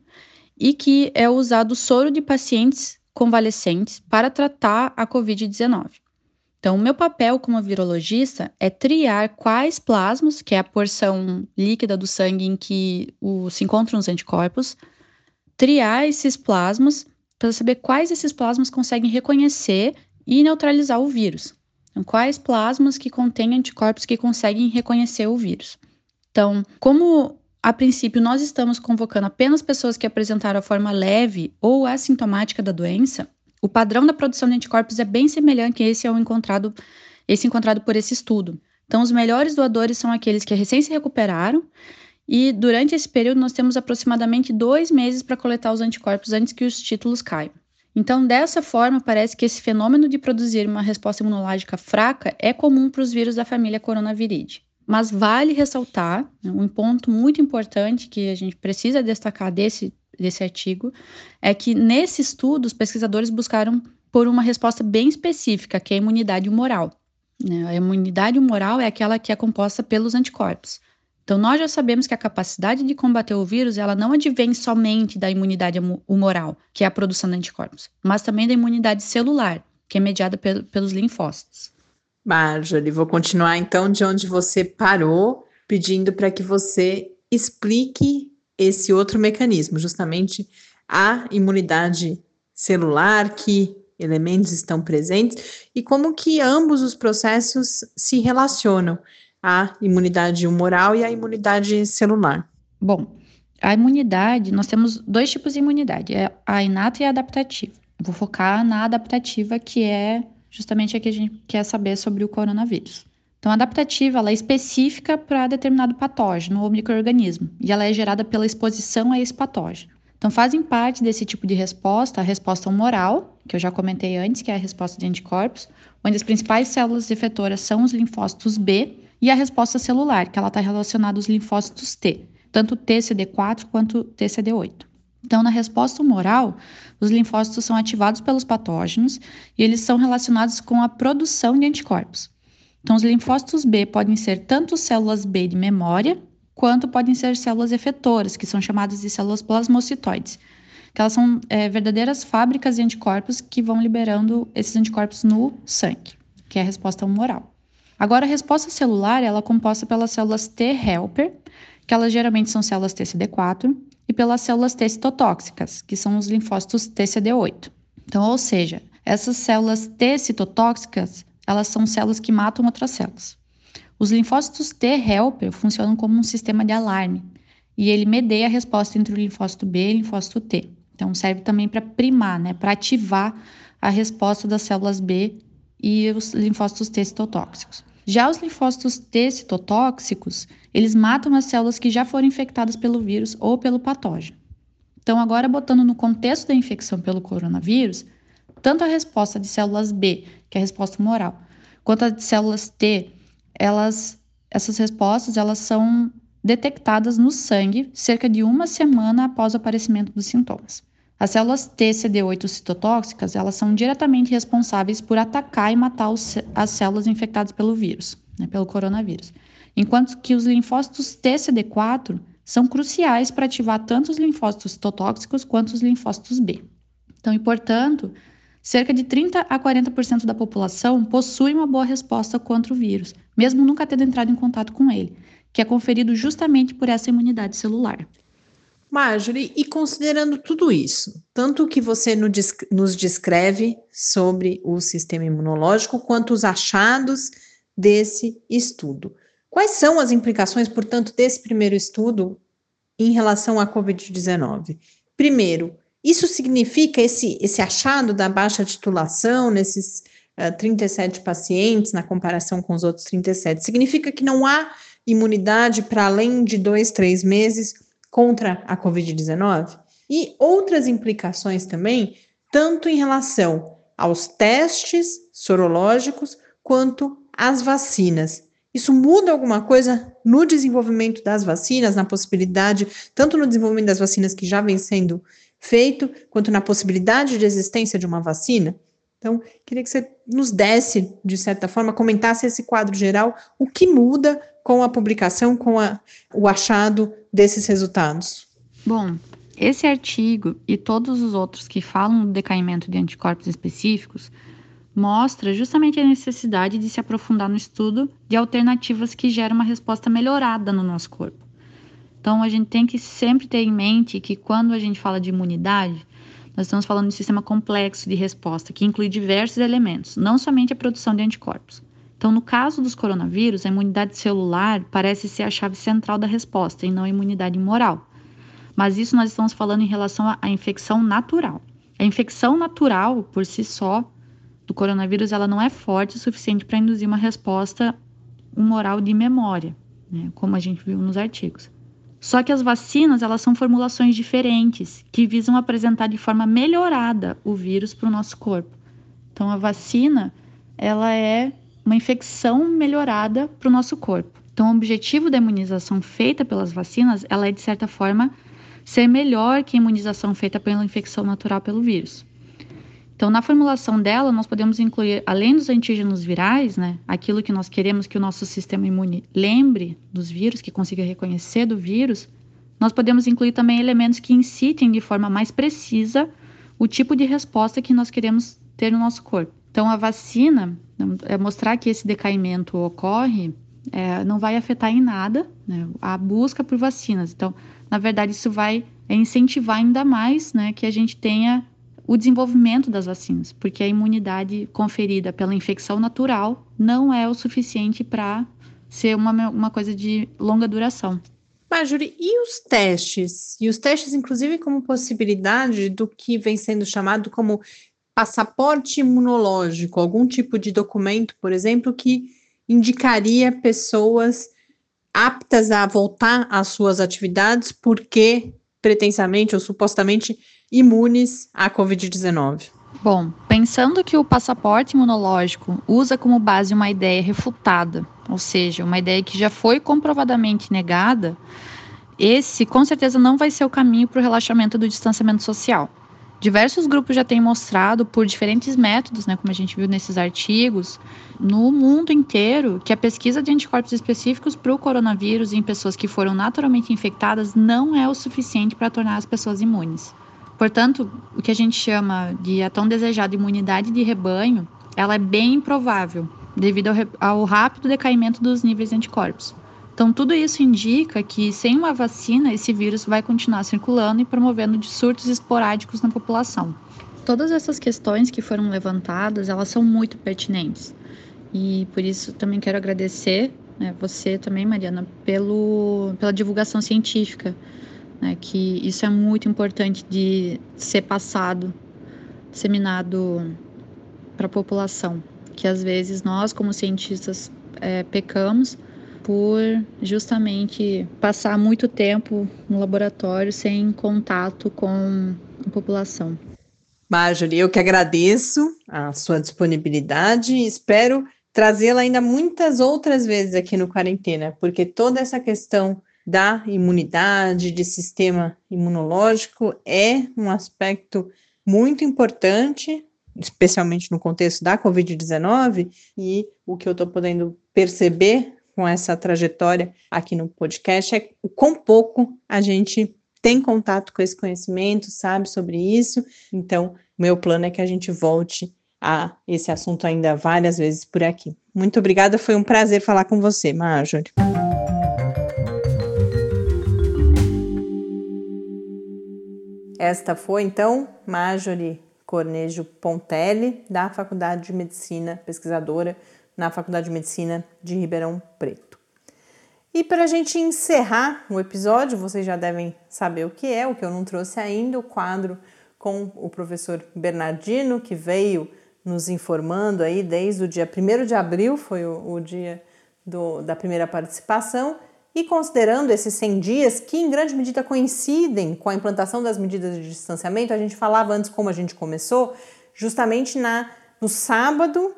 e que é usado soro de pacientes convalescentes para tratar a Covid-19. Então, o meu papel como virologista é triar quais plasmas, que é a porção líquida do sangue em que o, se encontram os anticorpos, triar esses plasmas para saber quais desses plasmas conseguem reconhecer e neutralizar o vírus. Então, quais plasmas que contêm anticorpos que conseguem reconhecer o vírus. Então, como a princípio nós estamos convocando apenas pessoas que apresentaram a forma leve ou assintomática da doença, o padrão da produção de anticorpos é bem semelhante a esse ao encontrado, esse encontrado por esse estudo. Então, os melhores doadores são aqueles que recém se recuperaram e durante esse período nós temos aproximadamente dois meses para coletar os anticorpos antes que os títulos caiam. Então, dessa forma, parece que esse fenômeno de produzir uma resposta imunológica fraca é comum para os vírus da família coronaviridae. Mas vale ressaltar né, um ponto muito importante que a gente precisa destacar desse, desse artigo é que nesse estudo os pesquisadores buscaram por uma resposta bem específica, que é a imunidade humoral. Né? A imunidade humoral é aquela que é composta pelos anticorpos. Então, nós já sabemos que a capacidade de combater o vírus, ela não advém somente da imunidade humoral, que é a produção de anticorpos, mas também da imunidade celular, que é mediada pelos linfócitos. Marjorie, vou continuar então de onde você parou, pedindo para que você explique esse outro mecanismo, justamente a imunidade celular, que elementos estão presentes e como que ambos os processos se relacionam, a imunidade humoral e a imunidade celular. Bom, a imunidade, nós temos dois tipos de imunidade, é a inata e a adaptativa. vou focar na adaptativa, que é justamente aqui a gente quer saber sobre o coronavírus. Então, a adaptativa ela é específica para determinado patógeno ou microorganismo e ela é gerada pela exposição a esse patógeno. Então, fazem parte desse tipo de resposta a resposta humoral, que eu já comentei antes, que é a resposta de anticorpos, onde as principais células efetoras são os linfócitos B, e a resposta celular, que ela está relacionada aos linfócitos T, tanto TCD4 quanto TCD8. Então, na resposta humoral, os linfócitos são ativados pelos patógenos e eles são relacionados com a produção de anticorpos. Então, os linfócitos B podem ser tanto células B de memória, quanto podem ser células efetoras, que são chamadas de células plasmocitoides, que elas são é, verdadeiras fábricas de anticorpos que vão liberando esses anticorpos no sangue, que é a resposta humoral. Agora, a resposta celular ela é composta pelas células T helper, que elas geralmente são células TCD4, e pelas células T citotóxicas, que são os linfócitos TCD8. Então, ou seja, essas células T citotóxicas, elas são células que matam outras células. Os linfócitos T helper funcionam como um sistema de alarme e ele medeia a resposta entre o linfócito B e o linfócito T. Então, serve também para primar, né, para ativar a resposta das células B e os linfócitos T citotóxicos. Já os linfócitos T citotóxicos, eles matam as células que já foram infectadas pelo vírus ou pelo patógeno. Então, agora botando no contexto da infecção pelo coronavírus, tanto a resposta de células B, que é a resposta humoral, quanto a de células T, elas, essas respostas elas são detectadas no sangue cerca de uma semana após o aparecimento dos sintomas. As células TCD8 citotóxicas, elas são diretamente responsáveis por atacar e matar os, as células infectadas pelo vírus, né, pelo coronavírus. Enquanto que os linfócitos TCD4 são cruciais para ativar tanto os linfócitos citotóxicos quanto os linfócitos B. Então, e portanto, cerca de 30 a 40% da população possui uma boa resposta contra o vírus, mesmo nunca tendo entrado em contato com ele, que é conferido justamente por essa imunidade celular. Marjorie, e considerando tudo isso, tanto o que você nos descreve sobre o sistema imunológico, quanto os achados desse estudo, quais são as implicações, portanto, desse primeiro estudo em relação à Covid-19? Primeiro, isso significa esse, esse achado da baixa titulação nesses uh, eh, 37 pacientes, na comparação com os outros 37, significa que não há imunidade para além de dois, três meses contra a Covid-19? E outras implicações também, tanto em relação aos testes sorológicos quanto às vacinas. Isso muda alguma coisa no desenvolvimento das vacinas, na possibilidade, tanto no desenvolvimento das vacinas que já vem sendo feito, quanto na possibilidade de existência de uma vacina? Então, queria que você nos desse, de certa forma, comentasse esse quadro geral, o que muda com a publicação, com a, o achado desses resultados. Bom, esse artigo e todos os outros que falam do decaimento de anticorpos específicos mostra justamente a necessidade de se aprofundar no estudo de alternativas que geram uma resposta melhorada no nosso corpo. Então, a gente tem que sempre ter em mente que quando a gente fala de imunidade, nós estamos falando de um sistema complexo de resposta que inclui diversos elementos, não somente a produção de anticorpos. Então, no caso dos coronavírus, a imunidade celular parece ser a chave central da resposta e não a imunidade moral. Mas isso nós estamos falando em relação à infecção natural. A infecção natural, por si só, do coronavírus, ela não é forte o suficiente para induzir uma resposta humoral de memória, né, como a gente viu nos artigos. Só que as vacinas, elas são formulações diferentes que visam apresentar de forma melhorada o vírus para o nosso corpo. Então a vacina, ela é uma infecção melhorada para o nosso corpo. Então o objetivo da imunização feita pelas vacinas, ela é de certa forma ser melhor que a imunização feita pela infecção natural pelo vírus. Então, na formulação dela, nós podemos incluir, além dos antígenos virais, né, aquilo que nós queremos que o nosso sistema imune lembre dos vírus, que consiga reconhecer do vírus, nós podemos incluir também elementos que incitem de forma mais precisa o tipo de resposta que nós queremos ter no nosso corpo. Então, a vacina, é mostrar que esse decaimento ocorre, é, não vai afetar em nada né, a busca por vacinas. Então, na verdade, isso vai incentivar ainda mais né, que a gente tenha o desenvolvimento das vacinas, porque a imunidade conferida pela infecção natural não é o suficiente para ser uma, uma coisa de longa duração. Marjorie, e os testes? E os testes, inclusive, como possibilidade do que vem sendo chamado como passaporte imunológico, algum tipo de documento, por exemplo, que indicaria pessoas aptas a voltar às suas atividades porque pretensamente ou supostamente imunes à Covid-19? Bom, pensando que o passaporte imunológico usa como base uma ideia refutada, ou seja, uma ideia que já foi comprovadamente negada, esse com certeza não vai ser o caminho para o relaxamento do distanciamento social. Diversos grupos já têm mostrado, por diferentes métodos, né, como a gente viu nesses artigos, no mundo inteiro, que a pesquisa de anticorpos específicos para o coronavírus em pessoas que foram naturalmente infectadas não é o suficiente para tornar as pessoas imunes. Portanto, o que a gente chama de a tão desejada imunidade de rebanho, ela é bem improvável, devido ao, ao rápido decaimento dos níveis de anticorpos. Então, tudo isso indica que, sem uma vacina, esse vírus vai continuar circulando e promovendo de surtos esporádicos na população. Todas essas questões que foram levantadas, elas são muito pertinentes. E por isso também quero agradecer né, você também, Mariana, pelo, pela divulgação científica né, que isso é muito importante de ser passado, disseminado para a população, que às vezes nós, como cientistas, é, pecamos por justamente passar muito tempo no laboratório sem contato com a população. Marjorie, eu que agradeço a sua disponibilidade e espero trazê-la ainda muitas outras vezes aqui no Quarentena, porque toda essa questão da imunidade, de sistema imunológico, é um aspecto muito importante, especialmente no contexto da Covid-19, e o que eu estou podendo perceber com essa trajetória aqui no podcast é o quão pouco a gente tem contato com esse conhecimento, sabe sobre isso. Então, meu plano é que a gente volte a esse assunto ainda várias vezes por aqui. Muito obrigada, foi um prazer falar com você, Marjorie. Esta foi então Marjorie Cornejo Pontelli, da Faculdade de Medicina, pesquisadora na Faculdade de Medicina de Ribeirão Preto. E para a gente encerrar o episódio, vocês já devem saber o que é, o que eu não trouxe ainda, o quadro com o professor Bernardino, que veio nos informando aí desde o dia 1 de abril, foi o, o dia do, da primeira participação, e considerando esses 100 dias, que em grande medida coincidem com a implantação das medidas de distanciamento, a gente falava antes como a gente começou, justamente na no sábado,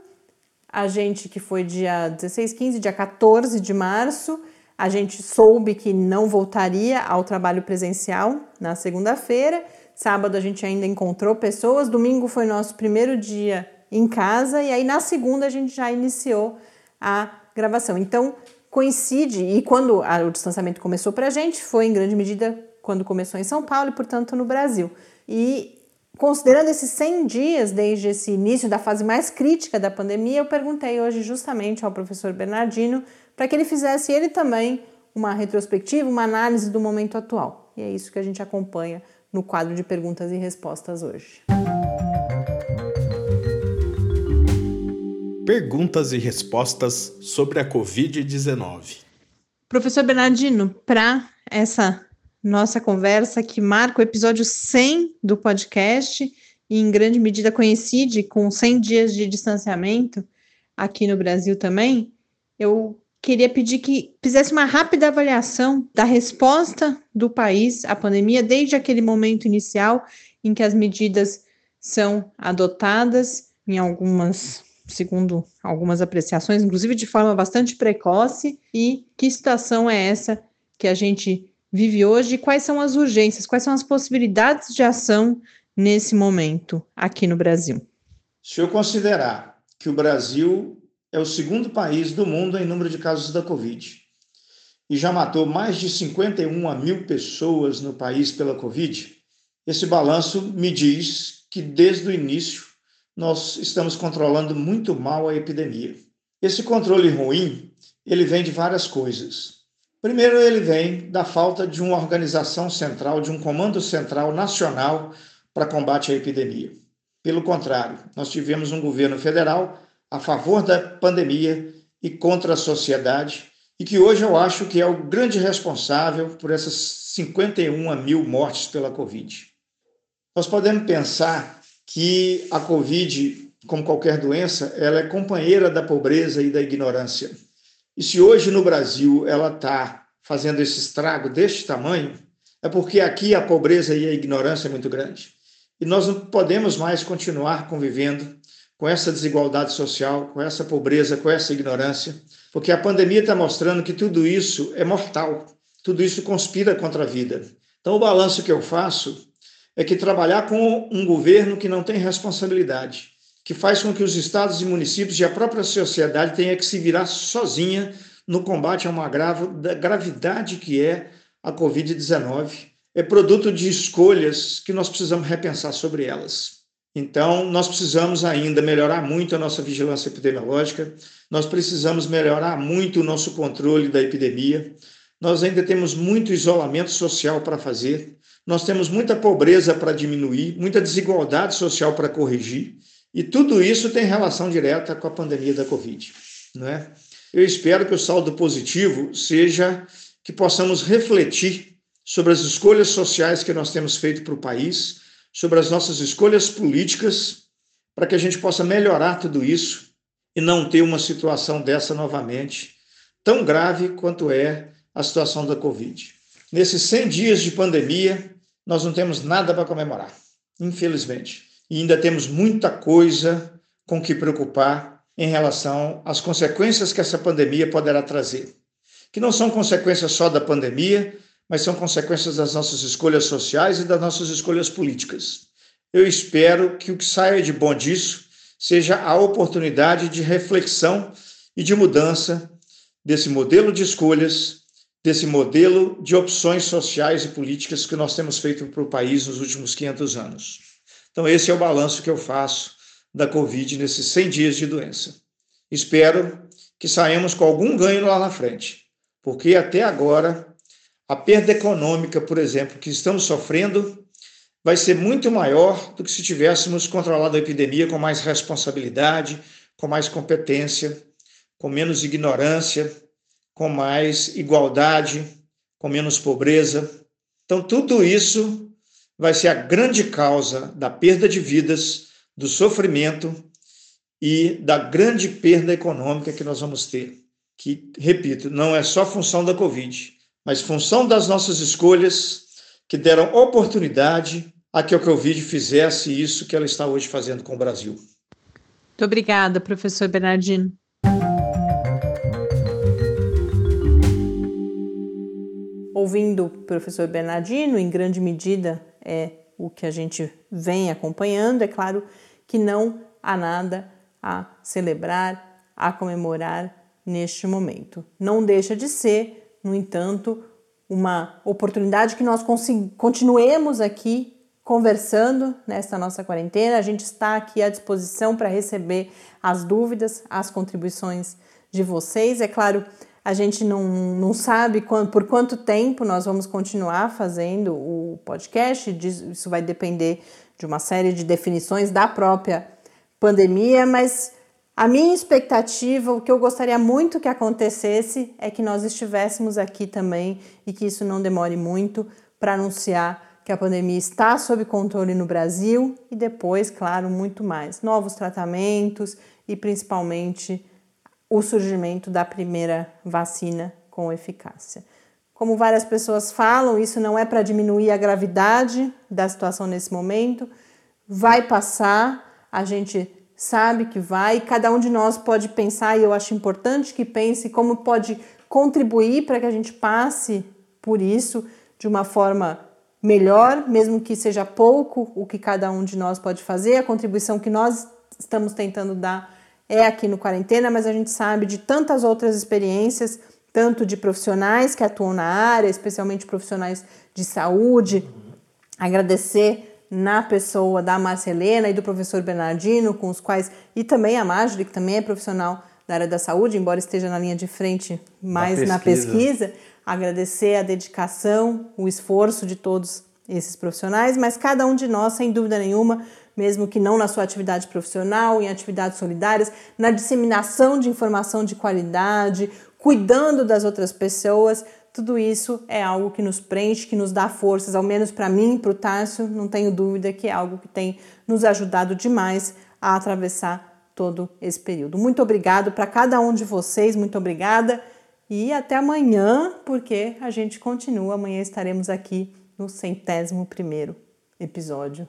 a gente que foi dia 16, 15, dia 14 de março, a gente soube que não voltaria ao trabalho presencial na segunda-feira. Sábado a gente ainda encontrou pessoas, domingo foi nosso primeiro dia em casa e aí na segunda a gente já iniciou a gravação. Então coincide e quando o distanciamento começou para a gente foi em grande medida quando começou em São Paulo e portanto no Brasil. E considerando esses 100 dias desde esse início da fase mais crítica da pandemia, eu perguntei hoje justamente ao professor Bernardino para que ele fizesse ele também uma retrospectiva, uma análise do momento atual. E é isso que a gente acompanha no quadro de perguntas e respostas hoje. Perguntas e respostas sobre a Covid-19. Professor Bernardino, para essa nossa conversa que marca o episódio 100 do podcast e em grande medida coincide com 100 dias de distanciamento aqui no Brasil também, eu queria pedir que fizesse uma rápida avaliação da resposta do país à pandemia desde aquele momento inicial em que as medidas são adotadas em algumas segundo algumas apreciações, inclusive de forma bastante precoce, e que situação é essa que a gente vive hoje? Quais são as urgências, quais são as possibilidades de ação nesse momento aqui no Brasil? Se eu considerar que o Brasil é o segundo país do mundo em número de casos da Covid e já matou mais de 51 mil pessoas no país pela Covid, esse balanço me diz que desde o início nós estamos controlando muito mal a epidemia. Esse controle ruim, ele vem de várias coisas. Primeiro, ele vem da falta de uma organização central, de um comando central nacional para combate à epidemia. Pelo contrário, nós tivemos um governo federal a favor da pandemia e contra a sociedade, e que hoje eu acho que é o grande responsável por essas 51 mil mortes pela Covid. Nós podemos pensar que a Covid, como qualquer doença, ela é companheira da pobreza e da ignorância. E se hoje no Brasil ela está fazendo esse estrago deste tamanho, é porque aqui a pobreza e a ignorância é muito grande. E nós não podemos mais continuar convivendo com essa desigualdade social, com essa pobreza, com essa ignorância, porque a pandemia está mostrando que tudo isso é mortal, tudo isso conspira contra a vida. Então, o balanço que eu faço é que trabalhar com um governo que não tem responsabilidade, que faz com que os estados e municípios e a própria sociedade tenha que se virar sozinha no combate a uma grave, da gravidade que é a Covid-19, é produto de escolhas que nós precisamos repensar sobre elas. Então, nós precisamos ainda melhorar muito a nossa vigilância epidemiológica, nós precisamos melhorar muito o nosso controle da epidemia, nós ainda temos muito isolamento social para fazer, nós temos muita pobreza para diminuir, muita desigualdade social para corrigir, e tudo isso tem relação direta com a pandemia da Covid. Não é? Eu espero que o saldo positivo seja que possamos refletir sobre as escolhas sociais que nós temos feito para o país, sobre as nossas escolhas políticas, para que a gente possa melhorar tudo isso e não ter uma situação dessa novamente, tão grave quanto é a situação da Covid. Nesses 100 dias de pandemia, nós não temos nada para comemorar, infelizmente. E ainda temos muita coisa com que preocupar em relação às consequências que essa pandemia poderá trazer. Que não são consequências só da pandemia, mas são consequências das nossas escolhas sociais e das nossas escolhas políticas. Eu espero que o que saia de bom disso seja a oportunidade de reflexão e de mudança desse modelo de escolhas desse modelo de opções sociais e políticas que nós temos feito para o país nos últimos 500 anos. Então, esse é o balanço que eu faço da Covid nesses 100 dias de doença. Espero que saímos com algum ganho lá na frente, porque até agora a perda econômica, por exemplo, que estamos sofrendo, vai ser muito maior do que se tivéssemos controlado a epidemia com mais responsabilidade, com mais competência, com menos ignorância, com mais igualdade, com menos pobreza. Então, tudo isso vai ser a grande causa da perda de vidas, do sofrimento e da grande perda econômica que nós vamos ter. Que, repito, não é só função da Covid, mas função das nossas escolhas que deram oportunidade a que a Covid fizesse isso que ela está hoje fazendo com o Brasil. Muito obrigada, professor Bernardino. Ouvindo o professor Bernardino, em grande medida é o que a gente vem acompanhando, é claro que não há nada a celebrar, a comemorar neste momento. Não deixa de ser, no entanto, uma oportunidade que nós continuemos aqui conversando nessa nossa quarentena. A gente está aqui à disposição para receber as dúvidas, as contribuições de vocês. É claro, a gente não, não sabe quando, por quanto tempo nós vamos continuar fazendo o podcast, isso vai depender de uma série de definições da própria pandemia, mas a minha expectativa, o que eu gostaria muito que acontecesse, é que nós estivéssemos aqui também e que isso não demore muito para anunciar que a pandemia está sob controle no Brasil e depois, claro, muito mais. Novos tratamentos e principalmente o surgimento da primeira vacina com eficácia. Como várias pessoas falam, isso não é para diminuir a gravidade da situação nesse momento, vai passar, a gente sabe que vai, cada um de nós pode pensar, e eu acho importante que pense como pode contribuir para que a gente passe por isso de uma forma melhor, mesmo que seja pouco o que cada um de nós pode fazer, a contribuição que nós estamos tentando dar é aqui no quarentena, mas a gente sabe de tantas outras experiências, tanto de profissionais que atuam na área, especialmente profissionais de saúde. Agradecer na pessoa da Marcelena e do professor Bernardino, com os quais, e também a Marjorie, que também é profissional da área da saúde, embora esteja na linha de frente mais na pesquisa. Na pesquisa agradecer a dedicação, o esforço de todos esses profissionais, mas cada um de nós, sem dúvida nenhuma, mesmo que não na sua atividade profissional, em atividades solidárias, na disseminação de informação de qualidade, cuidando das outras pessoas, tudo isso é algo que nos preenche, que nos dá forças, ao menos para mim, para o Tássio, não tenho dúvida que é algo que tem nos ajudado demais a atravessar todo esse período. Muito obrigado para cada um de vocês, muito obrigada. E até amanhã, porque a gente continua. Amanhã estaremos aqui no centésimo primeiro episódio